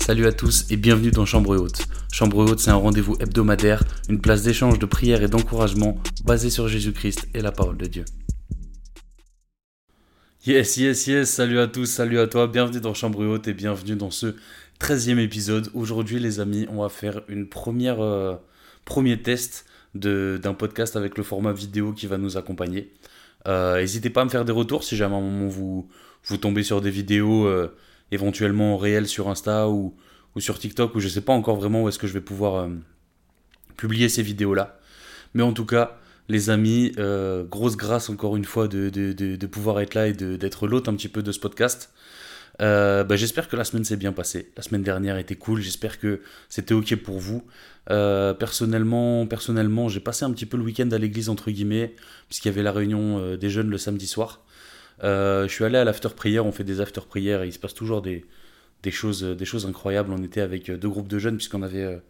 Salut à tous et bienvenue dans Chambre Haute. Chambre Haute, c'est un rendez-vous hebdomadaire, une place d'échange, de prière et d'encouragement basé sur Jésus-Christ et la parole de Dieu. Yes, yes, yes, salut à tous, salut à toi, bienvenue dans Chambre Haute et bienvenue dans ce 13e épisode. Aujourd'hui les amis, on va faire une première, euh, premier test d'un podcast avec le format vidéo qui va nous accompagner. Euh, n'hésitez pas à me faire des retours si jamais à un moment vous, vous tombez sur des vidéos euh, éventuellement réelles sur Insta ou, ou, sur TikTok ou je sais pas encore vraiment où est-ce que je vais pouvoir publier ces vidéos-là. Mais en tout cas, les amis, euh, grosse grâce encore une fois de, de, pouvoir être là et d'être l'hôte un petit peu de ce podcast. Euh, bah, j'espère que la semaine s'est bien passée. La semaine dernière était cool. J'espère que c'était ok pour vous. Euh, personnellement, personnellement, j'ai passé un petit peu le week-end à l'église entre guillemets, puisqu'il y avait la réunion des jeunes le samedi soir. Je suis allé à l'after prière. On fait des after prières et il se passe toujours des, choses, incroyables. On était avec deux groupes de jeunes puisqu'on avait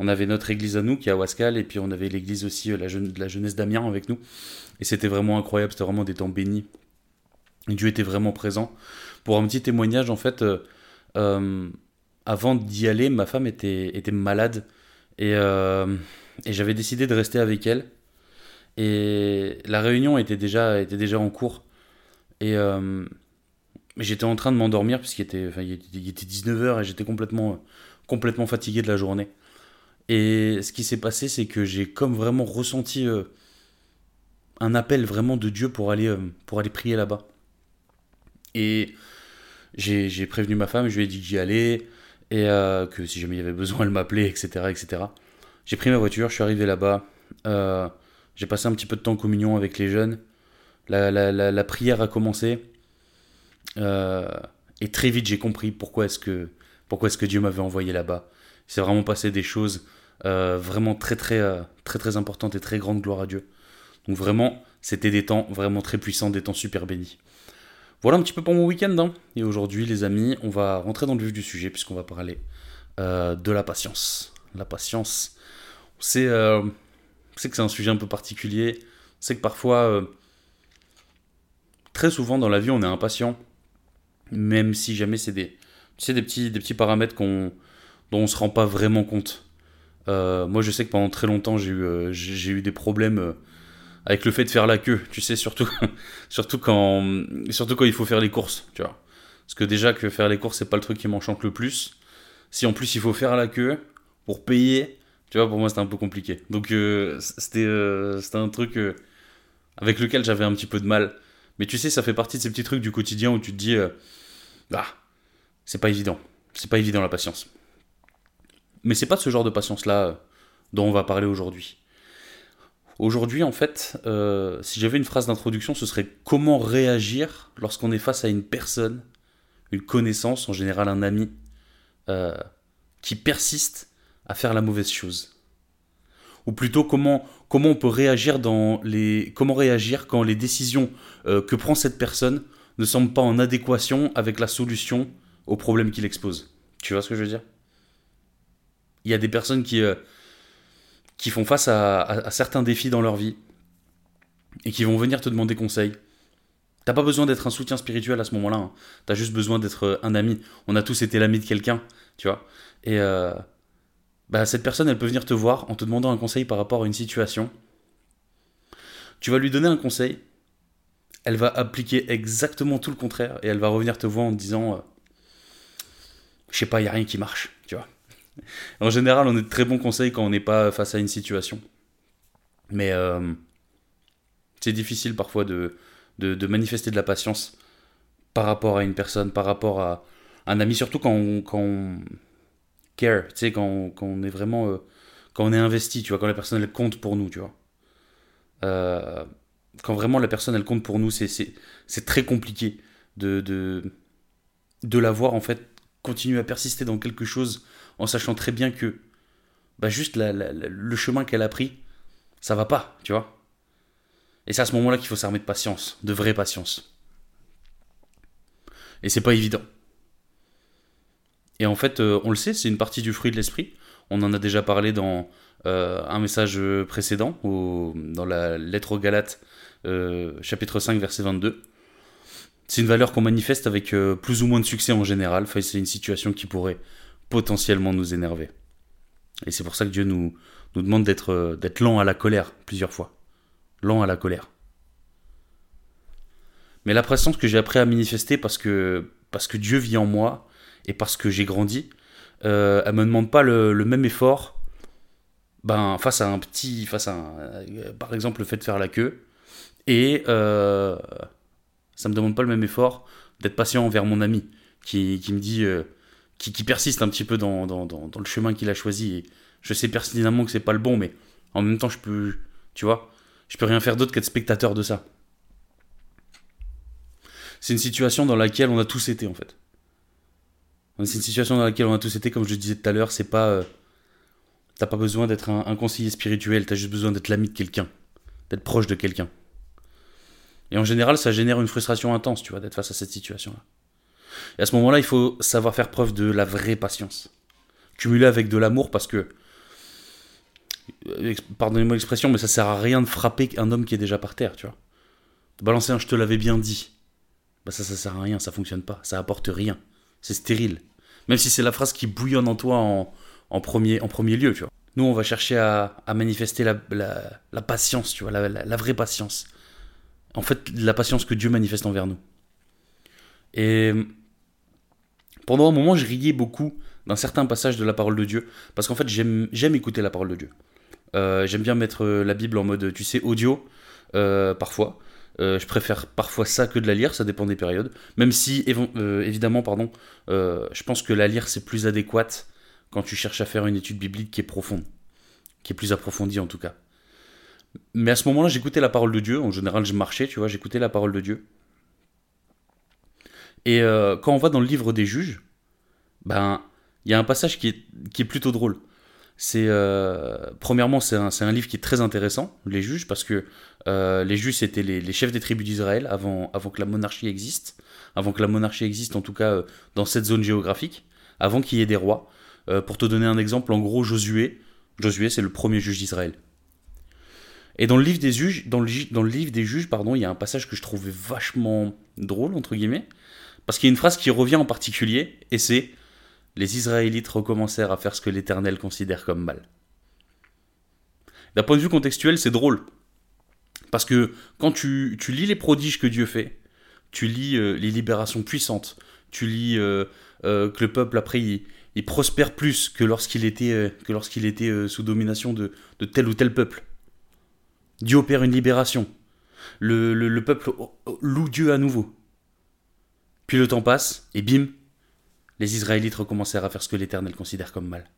on avait notre église à nous qui est à Wascal, et puis on avait l'église aussi, euh, la, la jeunesse d'Amiens avec nous. Et c'était vraiment incroyable, c'était vraiment des temps bénis. Dieu était vraiment présent. Pour un petit témoignage, en fait, euh, euh, avant d'y aller, ma femme était, malade, et, j'avais décidé de rester avec elle. Et la réunion était déjà en cours. Et j'étais en train de m'endormir puisqu'il était, enfin, il était 19h et j'étais complètement, complètement fatigué de la journée. Et ce qui s'est passé, c'est que j'ai comme vraiment ressenti euh, un appel vraiment de Dieu pour aller, euh, pour aller prier là-bas. Et j'ai prévenu ma femme, je lui ai dit que j'y allais, et euh, que si jamais il y avait besoin, elle m'appelait, etc. etc. J'ai pris ma voiture, je suis arrivé là-bas, j'ai passé un petit peu de temps en communion avec les jeunes, la, prière a commencé, et très vite j'ai compris pourquoi est-ce que, pourquoi est -ce que Dieu m'avait envoyé là-bas. Il s'est vraiment passé des choses euh, vraiment très très euh, très très importante et très grande gloire à Dieu. Donc vraiment, c'était des temps vraiment très puissants, des temps super bénis. Voilà un petit peu pour mon week-end. Hein. Et aujourd'hui, les amis, on va rentrer dans le vif du sujet puisqu'on va parler euh, de la patience. La patience, c'est que c'est un sujet un peu particulier. C'est que parfois, très souvent dans la vie, on est impatient, même si jamais c'est des, des petits, des petits paramètres qu'on, dont on se rend pas vraiment compte. Euh, moi, je sais que pendant très longtemps, j'ai eu, euh, eu des problèmes euh, avec le fait de faire la queue. Tu sais, surtout, surtout, quand, surtout quand il faut faire les courses, tu vois. Parce que déjà que faire les courses, c'est pas le truc qui m'enchante le plus. Si en plus il faut faire la queue pour payer, tu vois, pour moi c'était un peu compliqué. Donc c'était, c'était un truc avec lequel j'avais un petit peu de mal. Mais tu sais, ça fait partie de ces petits trucs du quotidien où tu te dis, ah, c'est pas évident. C'est pas évident la patience. Mais c'est pas ce genre de patience-là euh, dont on va parler aujourd'hui. Aujourd'hui, en fait, euh, si j'avais une phrase d'introduction, ce serait comment réagir lorsqu'on est face à une personne, une connaissance, en général un ami, euh, qui persiste à faire la mauvaise chose? Ou plutôt comment, comment on peut réagir dans les comment réagir quand les décisions que prend cette personne ne semblent pas en adéquation avec la solution au problème qu'il expose. Tu vois ce que je veux dire? Il y a des personnes qui, euh, qui font face à, certains défis dans leur vie et qui vont venir te demander conseil. T'as pas besoin d'être un soutien spirituel à ce moment-là. Hein. T'as juste besoin d'être euh, un ami. On a tous été l'ami de quelqu'un, tu vois. Et euh, bah, cette personne, elle peut venir te voir en te demandant un conseil par rapport à une situation. Tu vas lui donner un conseil. Elle va appliquer exactement tout le contraire et elle va revenir te voir en te disant, je sais pas, il y a rien qui marche, tu vois en général, on est de très bons conseils quand on n'est pas face à une situation. Mais euh, c'est difficile parfois de, de, manifester de la patience par rapport à une personne, par rapport à un ami, surtout quand on, quand tu sais, quand, quand, on est vraiment. Euh, quand on est investi, tu vois, quand la personne elle compte pour nous, tu vois. Euh, quand vraiment la personne elle compte pour nous, c'est très compliqué de, de, de la voir en fait continuer à persister dans quelque chose en sachant très bien que bah juste le chemin qu'elle a pris, ça va pas, tu vois. Et c'est à ce moment-là qu'il faut s'armer de patience, de vraie patience. Et c'est pas évident. Et en fait, euh, on le sait, c'est une partie du fruit de l'esprit. On en a déjà parlé dans euh, un message précédent, dans la lettre aux Galates, euh, chapitre 5, verset 22. C'est une valeur qu'on manifeste avec plus ou moins de succès en général. Enfin, c'est une situation qui pourrait potentiellement nous énerver. Et c'est pour ça que Dieu nous, nous demande d'être d'être lent à la colère plusieurs fois. Lent à la colère. Mais la patience que j'ai appris à manifester parce que, parce que Dieu vit en moi et parce que j'ai grandi, euh, elle me demande pas le, même effort ben, face à un petit. face à euh, par exemple le fait de faire la queue. Et euh, ça me demande pas le même effort d'être patient envers mon ami qui, qui me dit. Euh, qui, persiste un petit peu dans, dans le chemin qu'il a choisi. Et je sais pertinemment que c'est pas le bon, mais en même temps, je peux. Tu vois, je peux rien faire d'autre qu'être spectateur de ça c'est une situation dans laquelle on a tous été en fait. C'est une situation dans laquelle on a tous été, comme je disais tout à l'heure, c'est pas. Euh, t'as pas besoin d'être un, conseiller spirituel, t'as juste besoin d'être l'ami de quelqu'un, d'être proche de quelqu'un. Et en général, ça génère une frustration intense, tu vois, d'être face à cette situation-là. Et à ce moment-là, il faut savoir faire preuve de la vraie patience. Cumuler avec de l'amour parce que. Euh, pardonnez-moi l'expression, mais ça sert à rien de frapper un homme qui est déjà par terre, tu vois. Balancer un je te l'avais bien dit bah ça, ça sert à rien, ça fonctionne pas, ça apporte rien. C'est stérile. Même si c'est la phrase qui bouillonne en toi en, premier, en premier lieu, tu vois. Nous, on va chercher à, manifester la, patience, tu vois, la, vraie patience. En fait, la patience que Dieu manifeste envers nous. Et pendant un moment, je riais beaucoup d'un certain passage de la parole de Dieu, parce qu'en fait, j'aime écouter la parole de Dieu. Euh, j'aime bien mettre la Bible en mode, tu sais, audio, euh, parfois. Euh, je préfère parfois ça que de la lire, ça dépend des périodes. Même si, euh, évidemment, pardon, euh, je pense que la lire c'est plus adéquate quand tu cherches à faire une étude biblique qui est profonde, qui est plus approfondie en tout cas. Mais à ce moment-là, j'écoutais la parole de Dieu. En général, je marchais, tu vois, j'écoutais la parole de Dieu. Et quand on va dans le livre des juges, ben, il y a un passage qui est, qui est plutôt drôle. C'est premièrement, c'est un, un, livre qui est très intéressant, les juges, parce que euh, les juifs, c'était les, chefs des tribus d'Israël avant, avant que la monarchie existe, avant que la monarchie existe en tout cas euh, dans cette zone géographique, avant qu'il y ait des rois. Euh, pour te donner un exemple, en gros, Josué, Josué c'est le premier juge d'Israël. Et dans le livre des juges, dans le, dans le livre des juges, pardon, il y a un passage que je trouvais vachement drôle entre guillemets, parce qu'il y a une phrase qui revient en particulier, et c'est les Israélites recommencèrent à faire ce que l'Éternel considère comme mal. D'un point de vue contextuel, c'est drôle, parce que quand tu, lis les prodiges que Dieu fait, tu lis euh, les libérations puissantes, tu lis euh, euh, que le peuple après il, prospère plus que lorsqu'il était, sous domination de, tel ou tel peuple. Dieu opère une libération. Le, le peuple loue Dieu à nouveau. Puis le temps passe, et bim, les Israélites recommencèrent à faire ce que l'Éternel considère comme mal.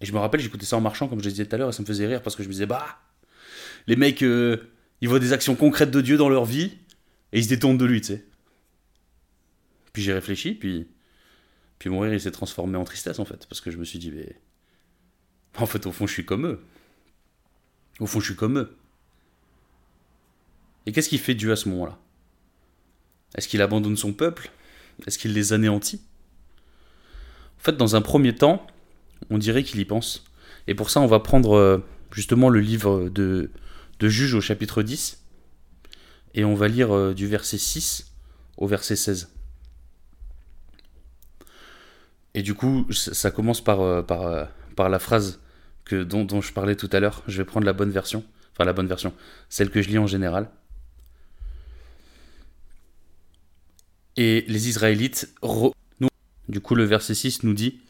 Et je me rappelle, j'écoutais ça en marchant, comme je disais tout à l'heure, et ça me faisait rire parce que je me disais, bah, les mecs, euh, ils voient des actions concrètes de Dieu dans leur vie et ils se détournent de lui, tu sais. Puis j'ai réfléchi, puis, puis mon rire il s'est transformé en tristesse en fait, parce que je me suis dit, mais. En fait, au fond, je suis comme eux. Au fond, je suis comme eux. Et qu'est-ce qu'il fait Dieu à ce moment-là? Est-ce qu'il abandonne son peuple? Est-ce qu'il les anéantit? En fait, dans un premier temps, on dirait qu'il y pense. Et pour ça, on va prendre euh, justement le livre de, de Juge au chapitre 10. Et on va lire euh, du verset 6 au verset 16. Et du coup, ça commence par, euh, euh, par la phrase que, dont, dont je parlais tout à l'heure. Je vais prendre la bonne version. Enfin, la bonne version. Celle que je lis en général. Et les Israélites... Du coup, le verset 6 nous dit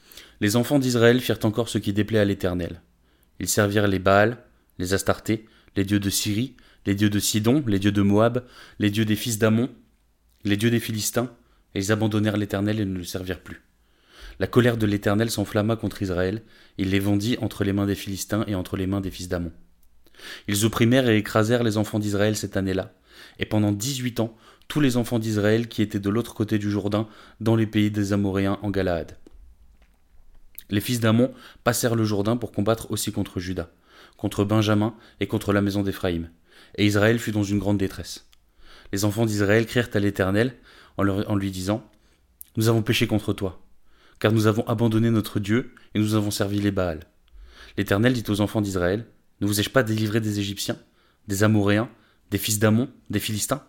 Les enfants d'Israël firent encore ce qui déplaît à l'Éternel. Ils servirent les Baals, les Astartés, les dieux de Syrie, les dieux de Sidon, les dieux de Moab, les dieux des fils d'Amon, les dieux des Philistins, et ils abandonnèrent l'Éternel et ne le servirent plus. La colère de l'Éternel s'enflamma contre Israël, il les vendit entre les mains des Philistins et entre les mains des fils d'Amon. Ils opprimèrent et écrasèrent les enfants d'Israël cette année-là, et pendant dix-huit ans, tous les enfants d'Israël qui étaient de l'autre côté du Jourdain, dans les pays des Amoréens en Galaad. Les fils d'Amon passèrent le Jourdain pour combattre aussi contre Juda, contre Benjamin et contre la maison d'Éphraïm. Et Israël fut dans une grande détresse. Les enfants d'Israël crièrent à l'Éternel en, lui disant Nous avons péché contre toi, car nous avons abandonné notre Dieu et nous avons servi les Baals. L'Éternel dit aux enfants d'Israël Ne vous ai-je pas délivré des Égyptiens, des Amoréens, des fils d'Amon, des Philistins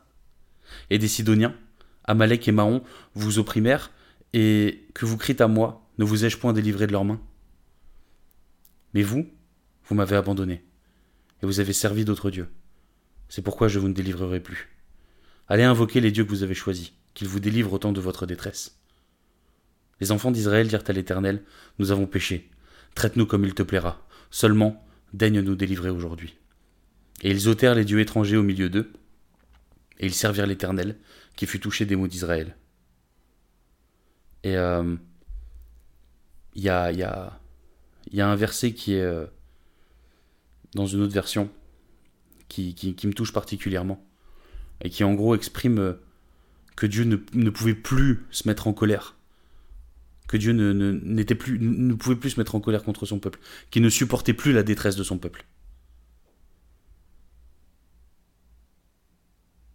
et des Sidoniens Amalek et Mahon vous opprimèrent et que vous crîtes à moi ne vous ai-je point délivré de leurs mains? Mais vous, vous m'avez abandonné, et vous avez servi d'autres dieux. C'est pourquoi je vous ne délivrerai plus. Allez invoquer les dieux que vous avez choisis, qu'ils vous délivrent au temps de votre détresse. Les enfants d'Israël dirent à l'Éternel, Nous avons péché, traite-nous comme il te plaira, seulement daigne nous délivrer aujourd'hui. Et ils ôtèrent les dieux étrangers au milieu d'eux, et ils servirent l'Éternel, qui fut touché des maux d'Israël. Et il euh, y, a, y, a, y, a, un verset qui est euh, dans une autre version, qui, qui, me touche particulièrement, et qui en gros exprime euh, que Dieu ne, ne pouvait plus se mettre en colère que Dieu ne, n'était plus, ne pouvait plus se mettre en colère contre son peuple, qu'il ne supportait plus la détresse de son peuple.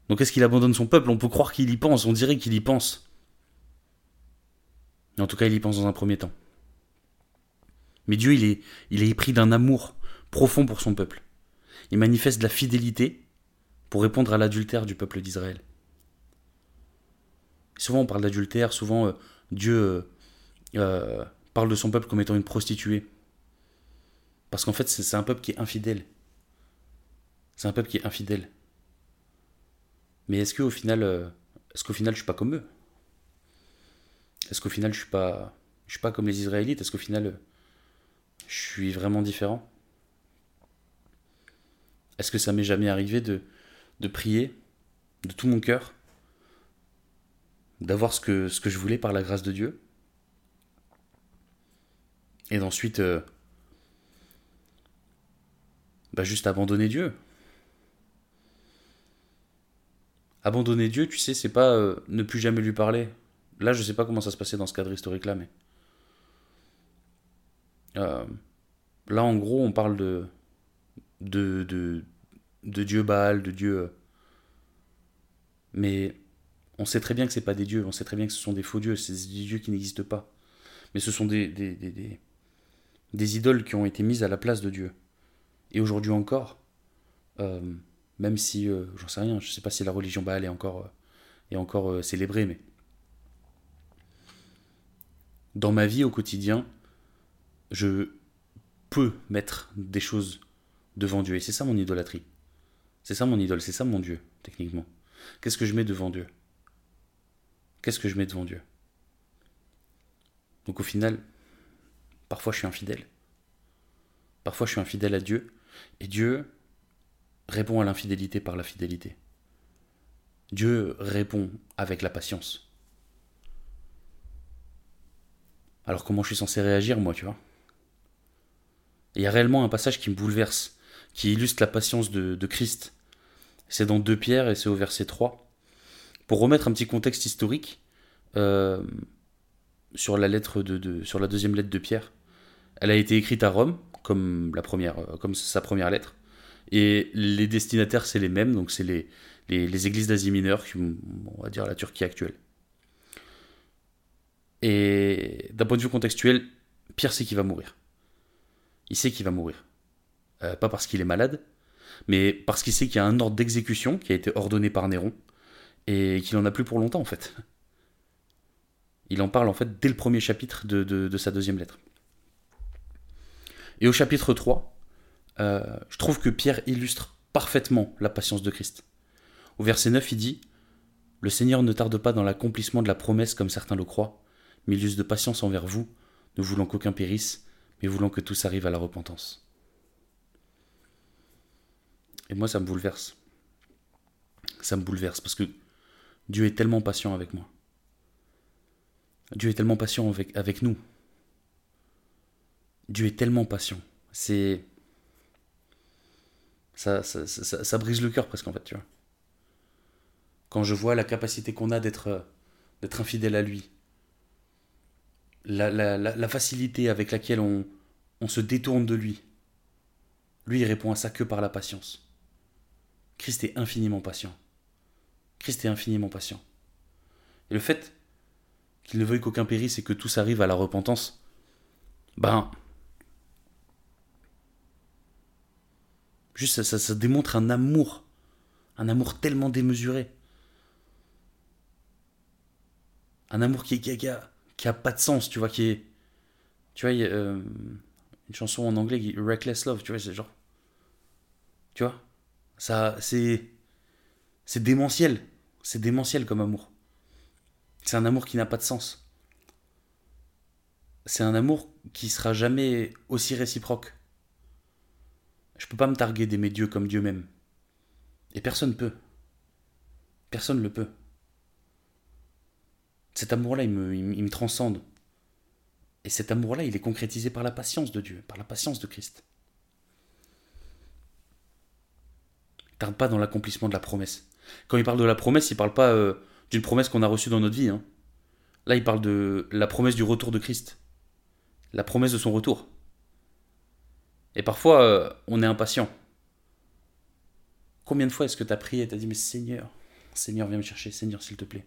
Donc est-ce qu'il abandonne son peuple? On peut croire qu'il y pense, on dirait qu'il y pense. En tout cas, il y pense dans un premier temps. Mais Dieu, il est, il est épris d'un amour profond pour son peuple. Il manifeste de la fidélité pour répondre à l'adultère du peuple d'Israël. Souvent on parle d'adultère, souvent euh, Dieu euh, euh, parle de son peuple comme étant une prostituée. Parce qu'en fait, c'est un peuple qui est infidèle. C'est un peuple qui est infidèle. Mais est-ce qu'au final, est-ce qu'au final, je suis pas comme eux? Est-ce qu'au final, je suis pas, je suis pas comme les Israélites? Est-ce qu'au final, je suis vraiment différent? Est-ce que ça m'est jamais arrivé de, de prier de tout mon cœur, d'avoir ce que, je voulais par la grâce de Dieu, et d'ensuite, euh, bah juste abandonner Dieu. Abandonner Dieu, tu sais, c'est pas euh, ne plus jamais lui parler. Là, je sais pas comment ça se passait dans ce cadre historique-là, mais. Euh, là, en gros, on parle de. De, de, de Dieu Baal, de Dieu. Mais on sait très bien que c'est pas des dieux, on sait très bien que ce sont des faux dieux, c'est des dieux qui n'existent pas. Mais ce sont des, des, des, des idoles qui ont été mises à la place de Dieu. Et aujourd'hui encore, euh, même si, euh, j'en sais rien, je sais pas si la religion Baal est encore, euh, est encore célébrée, mais dans ma vie au quotidien, je peux mettre des choses devant Dieu. Et c'est ça mon idolâtrie. C'est ça mon idole, c'est ça mon Dieu, techniquement. Qu'est-ce que je mets devant Dieu? Qu'est-ce que je mets devant Dieu? Donc au final, Parfois je suis infidèle. Parfois je suis infidèle à Dieu. Et Dieu répond à l'infidélité par la fidélité. Dieu répond avec la patience. Alors comment je suis censé réagir moi, tu vois? Il y a réellement un passage qui me bouleverse, qui illustre la patience de, Christ. C'est dans 2 Pierre et c'est au verset 3. Pour remettre un petit contexte historique, euh, sur la deuxième lettre de Pierre, elle a été écrite à Rome, comme, la première, euh, comme sa première lettre. Et les destinataires, c'est les mêmes, donc c'est les, les, églises d'Asie mineure, on va dire la Turquie actuelle. Et d'un point de vue contextuel, Pierre sait qu'il va mourir. Il sait qu'il va mourir. Euh, pas parce qu'il est malade, mais parce qu'il sait qu'il y a un ordre d'exécution qui a été ordonné par Néron, et qu'il en a plus pour longtemps en fait. Il en parle en fait dès le premier chapitre de sa deuxième lettre. Et au chapitre 3, euh, je trouve que Pierre illustre parfaitement la patience de Christ. Au verset 9, il dit Le Seigneur ne tarde pas dans l'accomplissement de la promesse comme certains le croient, mais il use de patience envers vous, ne voulant qu'aucun périsse, mais voulant que tous arrivent à la repentance. Et moi, ça me bouleverse. Ça me bouleverse parce que Dieu est tellement patient avec moi. Dieu est tellement patient avec, avec nous. Dieu est tellement patient. C'est. Ça, ça, brise le cœur presque en fait, tu vois. Quand je vois la capacité qu'on a d'être d'être infidèle à lui, la, facilité avec laquelle on, on se détourne de lui, lui il répond à ça que par la patience. Christ est infiniment patient. Christ est infiniment patient. Et le fait qu'il ne veuille qu'aucun périsse et que tous arrivent à la repentance, ben, Juste, ça, démontre un amour. Un amour tellement démesuré. Un amour qui, qui, a, qui a pas de sens, tu vois, qui est, Tu vois, il y a, euh, une chanson en anglais, qui- Reckless Love, tu vois, c'est genre. Tu vois C'est. C'est démentiel. C'est démentiel comme amour. C'est un amour qui n'a pas de sens. C'est un amour qui sera jamais aussi réciproque. Je peux pas me targuer d'aimer Dieu comme Dieu m'aime. Et personne peut. Personne le peut. Cet amour-là, il me transcende. Et cet amour-là, il est concrétisé par la patience de Dieu, par la patience de Christ. Il tarde pas dans l'accomplissement de la promesse. Quand il parle de la promesse, il parle pas euh, d'une promesse qu'on a reçue dans notre vie. hein. Là, il parle de la promesse du retour de Christ. La promesse de son retour. Et parfois, euh, on est impatient. Combien de fois est-ce que tu as prié et t'as dit, mais Seigneur, Seigneur, viens me chercher, Seigneur, s'il te plaît.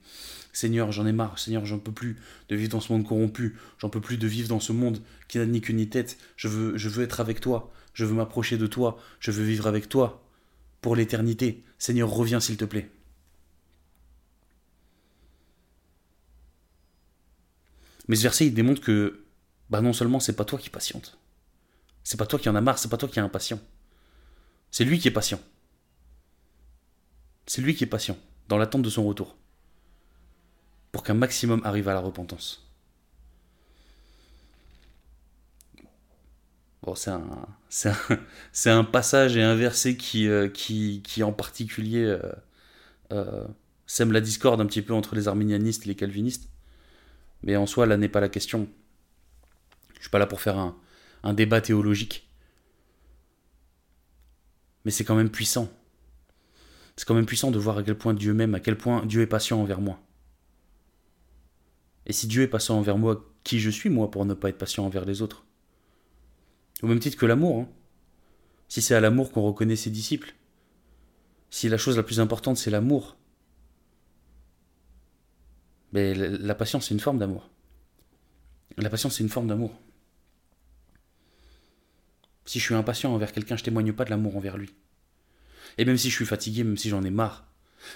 Seigneur, j'en ai marre, Seigneur, j'en peux plus de vivre dans ce monde corrompu, j'en peux plus de vivre dans ce monde qui n'a ni queue ni tête. Je veux être avec toi, je veux m'approcher de toi, je veux vivre avec toi pour l'éternité. Seigneur, reviens, s'il te plaît. Mais ce verset, il démontre que, bah non seulement c'est pas toi qui patiente, c'est pas toi qui en a marre, c'est pas toi qui es impatient. C'est lui qui est patient. C'est lui qui est patient, dans l'attente de son retour, pour qu'un maximum arrive à la repentance. Bon, c'est un, passage et un verset qui, euh, qui, qui en particulier euh, euh, sème la discorde un petit peu entre les arminianistes et les calvinistes. Mais en soi, là n'est pas la question. Je suis pas là pour faire un, un débat théologique. Mais c'est quand même puissant. C'est quand même puissant de voir à quel point Dieu m'aime, à quel point Dieu est patient envers moi. Et si Dieu est patient envers moi, qui je suis moi pour ne pas être patient envers les autres? Au même titre que l'amour. hein. Si c'est à l'amour qu'on reconnaît ses disciples, si la chose la plus importante c'est l'amour, mais la patience c'est une forme d'amour. La patience c'est une forme d'amour. Si je suis impatient envers quelqu'un, je témoigne pas de l'amour envers lui. Et même si je suis fatigué, même si j'en ai marre,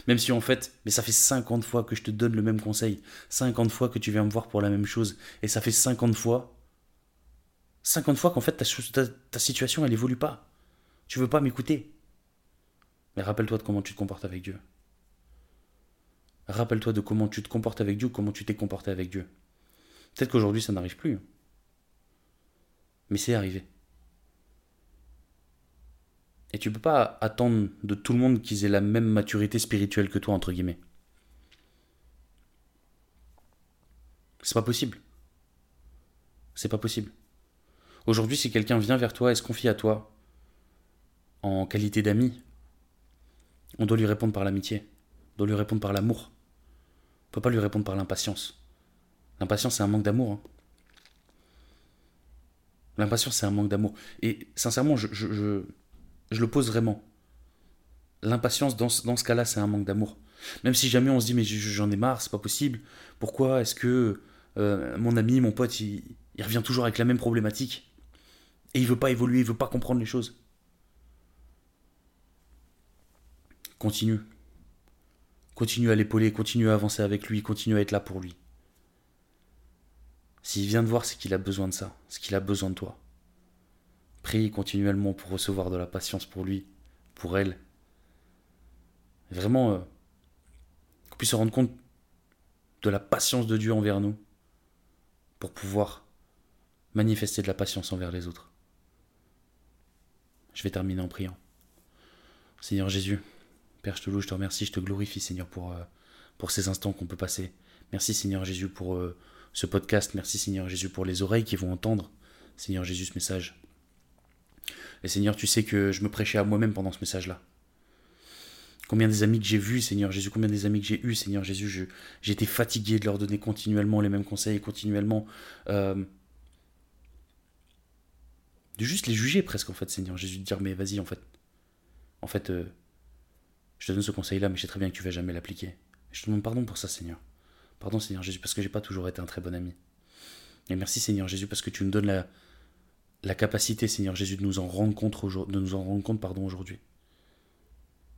même si en fait, mais ça fait 50 fois que je te donne le même conseil, 50 fois que tu viens me voir pour la même chose, et ça fait 50 fois, 50 fois qu'en fait ta, situation elle évolue pas. Tu veux pas m'écouter. Mais rappelle-toi de comment tu te comportes avec Dieu. Rappelle-toi de comment tu te comportes avec Dieu, comment tu t'es comporté avec Dieu. Peut-être qu'aujourd'hui ça n'arrive plus. Mais c'est arrivé. Et tu peux pas attendre de tout le monde qu'ils aient la même maturité spirituelle que toi, entre guillemets. C'est pas possible. C'est pas possible. Aujourd'hui, si quelqu'un vient vers toi et se confie à toi en qualité d'ami, on doit lui répondre par l'amitié. On doit lui répondre par l'amour. On peut pas lui répondre par l'impatience. L'impatience, c'est un manque d'amour. hein. L'impatience, c'est un manque d'amour. Et sincèrement, je, je, je, le pose vraiment. L'impatience, dans, dans ce cas-là, c'est un manque d'amour. Même si jamais on se dit, mais je- j'en ai marre, c'est pas possible. Pourquoi est-ce que euh, mon ami, mon pote, il revient toujours avec la même problématique? Et il veut pas évoluer, il veut pas comprendre les choses. Continue. Continue à l'épauler, continue à avancer avec lui, continue à être là pour lui. S'il vient de voir, c'est qu'il a besoin de ça, c'est qu'il a besoin de toi. Prie continuellement pour recevoir de la patience pour lui, pour elle. Vraiment, euh, qu'on puisse se rendre compte de la patience de Dieu envers nous, pour pouvoir manifester de la patience envers les autres. Je vais terminer en priant. Seigneur Jésus, Père, je te loue, je te remercie, je te glorifie, Seigneur, pour, euh, ces instants qu'on peut passer. Merci, Seigneur Jésus, pour euh, ce podcast. Merci, Seigneur Jésus, pour les oreilles qui vont entendre, Seigneur Jésus, ce message. Et Seigneur, tu sais que je me prêchais à moi-même pendant ce message-là. Combien des amis que j'ai vus, Seigneur Jésus, combien des amis que j'ai eus, Seigneur Jésus, été fatigué de leur donner continuellement les mêmes conseils, continuellement euh, de juste les juger presque en fait, Seigneur Jésus, de dire mais vas-y en fait, en fait, euh, je te donne ce conseil-là, mais je sais très bien que tu vas jamais l'appliquer. Je te demande pardon pour ça, Seigneur. Pardon, Seigneur Jésus, parce que j'ai pas toujours été un très bon ami. Et merci, Seigneur Jésus, parce que tu nous donnes la, la capacité, Seigneur Jésus, de nous en rendre compte, de nous en rendre compte pardon, aujourd'hui.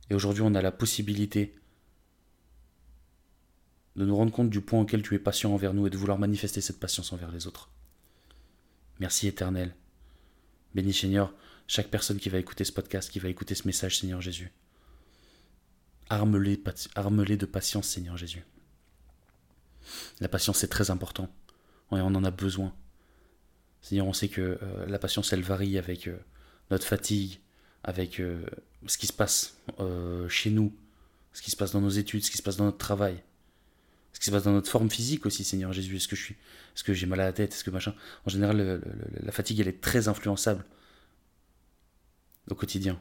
Et aujourd'hui, on a la possibilité de nous rendre compte du point auquel tu es patient envers nous et de vouloir manifester cette patience envers les autres. Merci éternel. Bénis Seigneur chaque personne qui va écouter ce podcast, qui va écouter ce message, Seigneur Jésus. Arme-les de patience, Seigneur Jésus. La patience, c'est très important. Et on en a besoin. Seigneur, on sait que euh, la patience, elle varie avec euh, notre fatigue, avec euh, ce qui se passe chez nous, ce qui se passe dans nos études, ce qui se passe dans notre travail, ce qui se passe dans notre forme physique aussi, Seigneur Jésus. Est-ce que je suis, est-ce que j'ai mal à la tête, est-ce que machin. En général, la fatigue, elle est très influençable au quotidien.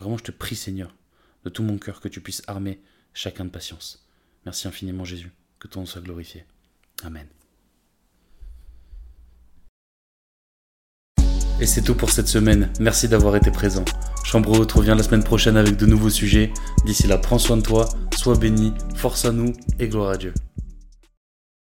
Vraiment, je te prie, Seigneur, de tout mon cœur, que tu puisses armer chacun de patience. Merci infiniment, Jésus. Que ton nom soit glorifié. Amen. Et c'est tout pour cette semaine. Merci d'avoir été présent. Chambre te revient la semaine prochaine avec de nouveaux sujets. D'ici là, prends soin de toi, sois béni, force à nous et gloire à Dieu.